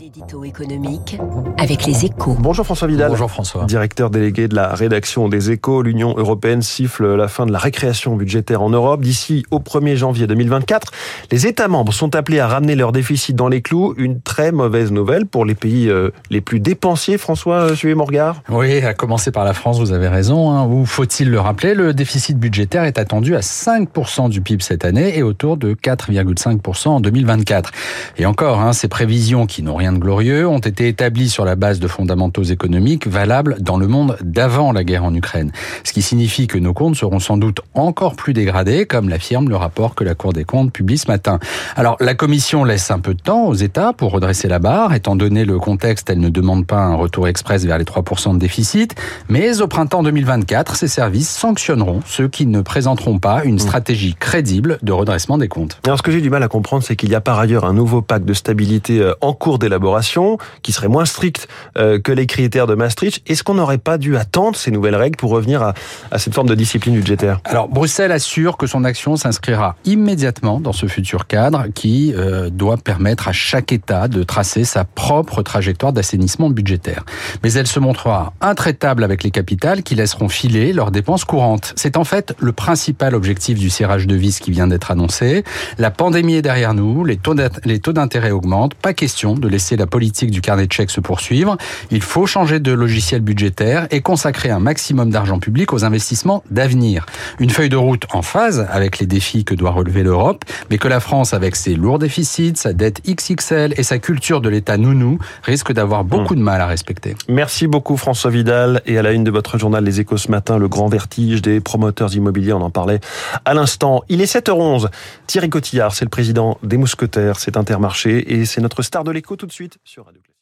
L'édito économique avec les échos. Bonjour François Vidal. Bonjour François. Directeur délégué de la rédaction des échos, l'Union européenne siffle la fin de la récréation budgétaire en Europe. D'ici au 1er janvier 2024, les États membres sont appelés à ramener leur déficit dans les clous. Une très mauvaise nouvelle pour les pays euh, les plus dépensiers, François euh, suivez mon regard. Oui, à commencer par la France, vous avez raison. Hein. Ou faut-il le rappeler, le déficit budgétaire est attendu à 5% du PIB cette année et autour de 4,5% en 2024. Et encore, hein, ces prévisions qui n'ont rien de glorieux ont été établis sur la base de fondamentaux économiques valables dans le monde d'avant la guerre en Ukraine. Ce qui signifie que nos comptes seront sans doute encore plus dégradés, comme l'affirme le rapport que la Cour des comptes publie ce matin. Alors, la Commission laisse un peu de temps aux États pour redresser la barre. Étant donné le contexte, elle ne demande pas un retour express vers les 3% de déficit. Mais au printemps 2024, ces services sanctionneront ceux qui ne présenteront pas une stratégie crédible de redressement des comptes. Alors, ce que j'ai du mal à comprendre, c'est qu'il y a par ailleurs un nouveau pacte de stabilité euh, en cours d'élaboration qui serait moins stricte euh, que les critères de Maastricht. Est-ce qu'on n'aurait pas dû attendre ces nouvelles règles pour revenir à, à cette forme de discipline budgétaire? Alors, Bruxelles assure que son action s'inscrira immédiatement dans ce futur cadre qui euh, doit permettre à chaque État de tracer sa propre trajectoire d'assainissement budgétaire. Mais elle se montrera intraitable avec les capitales qui laisseront filer leurs dépenses courantes. C'est en fait le principal objectif du serrage de vis qui vient d'être annoncé. La pandémie est derrière nous, les taux d'intérêt augmentent, pas question de laisser la politique du carnet de chèques se poursuivre. Il faut changer de logiciel budgétaire et consacrer un maximum d'argent public aux investissements d'avenir. Une feuille de route en phase avec les défis que doit relever l'Europe, mais que la France, avec ses lourds déficits, sa dette XXL et sa culture de l'État nounou, risque d'avoir beaucoup de mal à respecter. Merci beaucoup François Vidal. Et à la une de votre journal Les Échos ce matin, le grand vertige des promoteurs immobiliers, on en parlait à l'instant. Il est 7h11. Thierry Cotillard, c'est le président des Mousquetaires, c'est Intermarché et c'est notre star de l'écho tout de suite sur Radio.